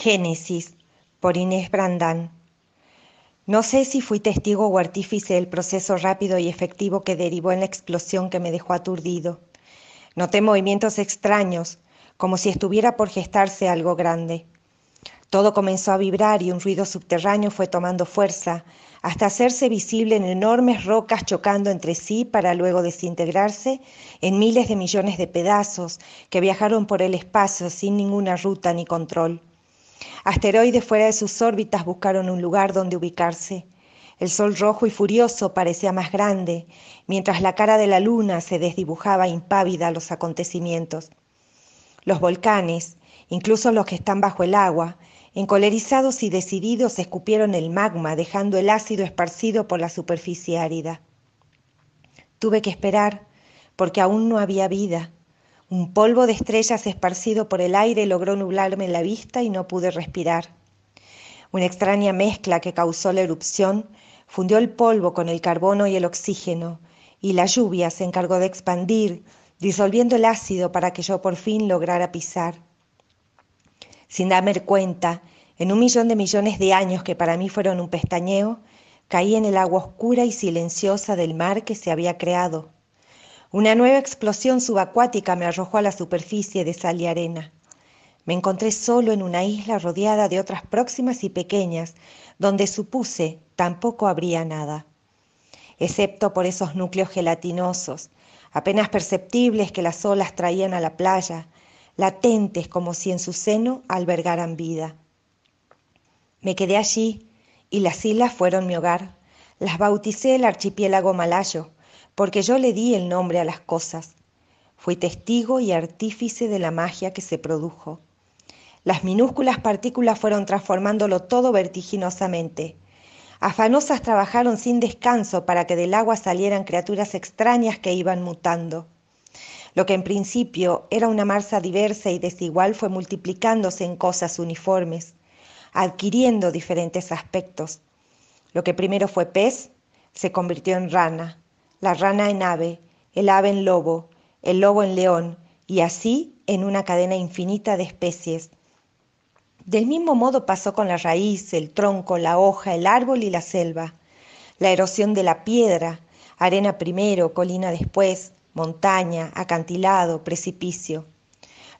Génesis, por Inés Brandán. No sé si fui testigo o artífice del proceso rápido y efectivo que derivó en la explosión que me dejó aturdido. Noté movimientos extraños, como si estuviera por gestarse algo grande. Todo comenzó a vibrar y un ruido subterráneo fue tomando fuerza, hasta hacerse visible en enormes rocas chocando entre sí para luego desintegrarse en miles de millones de pedazos que viajaron por el espacio sin ninguna ruta ni control. Asteroides fuera de sus órbitas buscaron un lugar donde ubicarse. El sol rojo y furioso parecía más grande, mientras la cara de la luna se desdibujaba impávida a los acontecimientos. Los volcanes, incluso los que están bajo el agua, encolerizados y decididos, escupieron el magma, dejando el ácido esparcido por la superficie árida. Tuve que esperar, porque aún no había vida. Un polvo de estrellas esparcido por el aire logró nublarme la vista y no pude respirar. Una extraña mezcla que causó la erupción fundió el polvo con el carbono y el oxígeno, y la lluvia se encargó de expandir, disolviendo el ácido para que yo por fin lograra pisar. Sin darme cuenta, en un millón de millones de años que para mí fueron un pestañeo, caí en el agua oscura y silenciosa del mar que se había creado. Una nueva explosión subacuática me arrojó a la superficie de sal y arena. Me encontré solo en una isla rodeada de otras próximas y pequeñas, donde supuse tampoco habría nada, excepto por esos núcleos gelatinosos, apenas perceptibles que las olas traían a la playa, latentes como si en su seno albergaran vida. Me quedé allí y las islas fueron mi hogar. Las bauticé el archipiélago malayo, porque yo le di el nombre a las cosas. Fui testigo y artífice de la magia que se produjo. Las minúsculas partículas fueron transformándolo todo vertiginosamente. Afanosas trabajaron sin descanso para que del agua salieran criaturas extrañas que iban mutando. Lo que en principio era una masa diversa y desigual fue multiplicándose en cosas uniformes, adquiriendo diferentes aspectos. Lo que primero fue pez se convirtió en rana, la rana en ave, el ave en lobo, el lobo en león, y así en una cadena infinita de especies. Del mismo modo pasó con la raíz, el tronco, la hoja, el árbol y la selva. La erosión de la piedra, arena primero, colina después, montaña, acantilado, precipicio.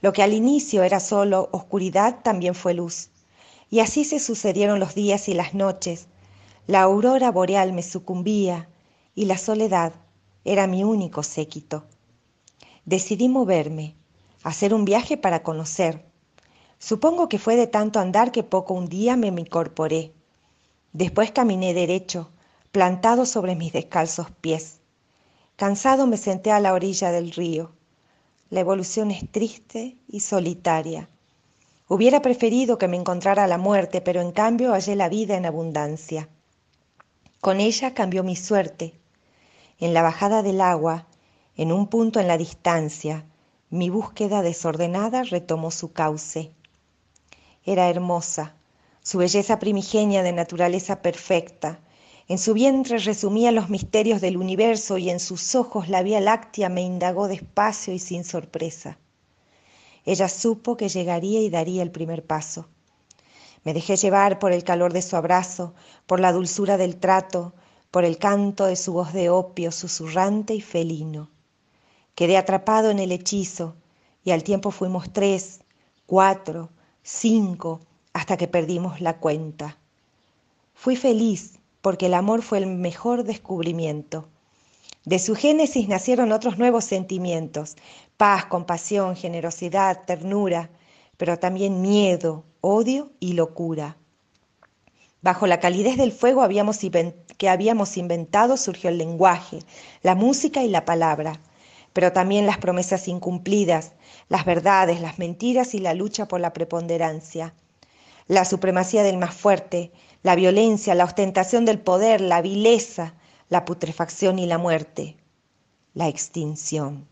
Lo que al inicio era solo oscuridad también fue luz. Y así se sucedieron los días y las noches. La aurora boreal me sucumbía, y la soledad era mi único séquito. Decidí moverme, hacer un viaje para conocer. Supongo que fue de tanto andar que poco un día me incorporé. Después caminé derecho, plantado sobre mis descalzos pies. Cansado me senté a la orilla del río. La evolución es triste y solitaria. Hubiera preferido que me encontrara la muerte, pero en cambio hallé la vida en abundancia. Con ella cambió mi suerte, en la bajada del agua, en un punto en la distancia, mi búsqueda desordenada retomó su cauce. Era hermosa, su belleza primigenia de naturaleza perfecta. En su vientre resumía los misterios del universo y en sus ojos la Vía Láctea me indagó despacio y sin sorpresa. Ella supo que llegaría y daría el primer paso. Me dejé llevar por el calor de su abrazo, por la dulzura del trato, por el canto de su voz de opio susurrante y felino. Quedé atrapado en el hechizo y al tiempo fuimos tres, cuatro, cinco, hasta que perdimos la cuenta. Fui feliz porque el amor fue el mejor descubrimiento. De su génesis nacieron otros nuevos sentimientos, paz, compasión, generosidad, ternura, pero también miedo, odio y locura. Bajo la calidez del fuego que habíamos inventado surgió el lenguaje, la música y la palabra, pero también las promesas incumplidas, las verdades, las mentiras y la lucha por la preponderancia. La supremacía del más fuerte, la violencia, la ostentación del poder, la vileza, la putrefacción y la muerte, la extinción.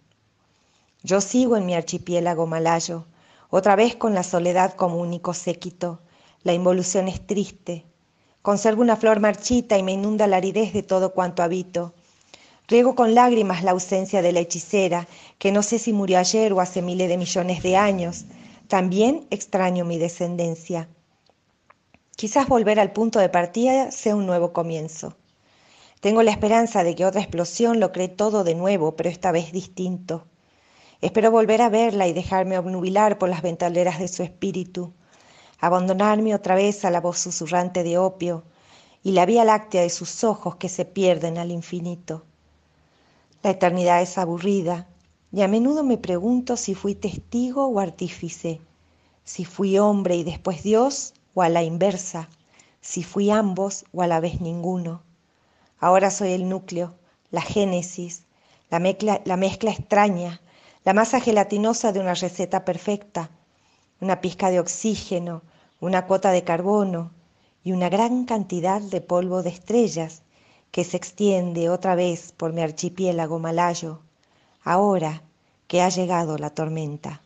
Yo sigo en mi archipiélago malayo, otra vez con la soledad como único séquito. La involución es triste, Conservo una flor marchita y me inunda la aridez de todo cuanto habito. Riego con lágrimas la ausencia de la hechicera, que no sé si murió ayer o hace miles de millones de años. También extraño mi descendencia. Quizás volver al punto de partida sea un nuevo comienzo. Tengo la esperanza de que otra explosión lo cree todo de nuevo, pero esta vez distinto. Espero volver a verla y dejarme obnubilar por las ventaleras de su espíritu, abandonarme otra vez a la voz susurrante de opio y la vía láctea de sus ojos que se pierden al infinito. La eternidad es aburrida y a menudo me pregunto si fui testigo o artífice, si fui hombre y después Dios o a la inversa, si fui ambos o a la vez ninguno. Ahora soy el núcleo, la génesis, la mezcla, la mezcla extraña, la masa gelatinosa de una receta perfecta, una pizca de oxígeno, una cuota de carbono y una gran cantidad de polvo de estrellas que se extiende otra vez por mi archipiélago malayo, ahora que ha llegado la tormenta.